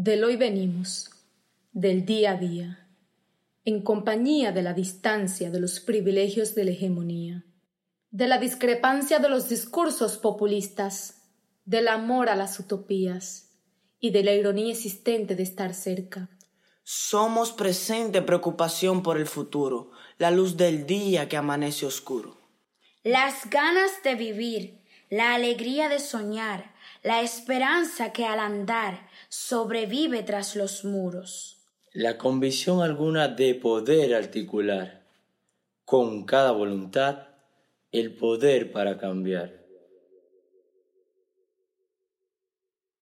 Del hoy venimos, del día a día, en compañía de la distancia de los privilegios de la hegemonía, de la discrepancia de los discursos populistas, del amor a las utopías y de la ironía existente de estar cerca. Somos presente preocupación por el futuro, la luz del día que amanece oscuro. Las ganas de vivir, la alegría de soñar, la esperanza que al andar sobrevive tras los muros. La convicción alguna de poder articular con cada voluntad el poder para cambiar.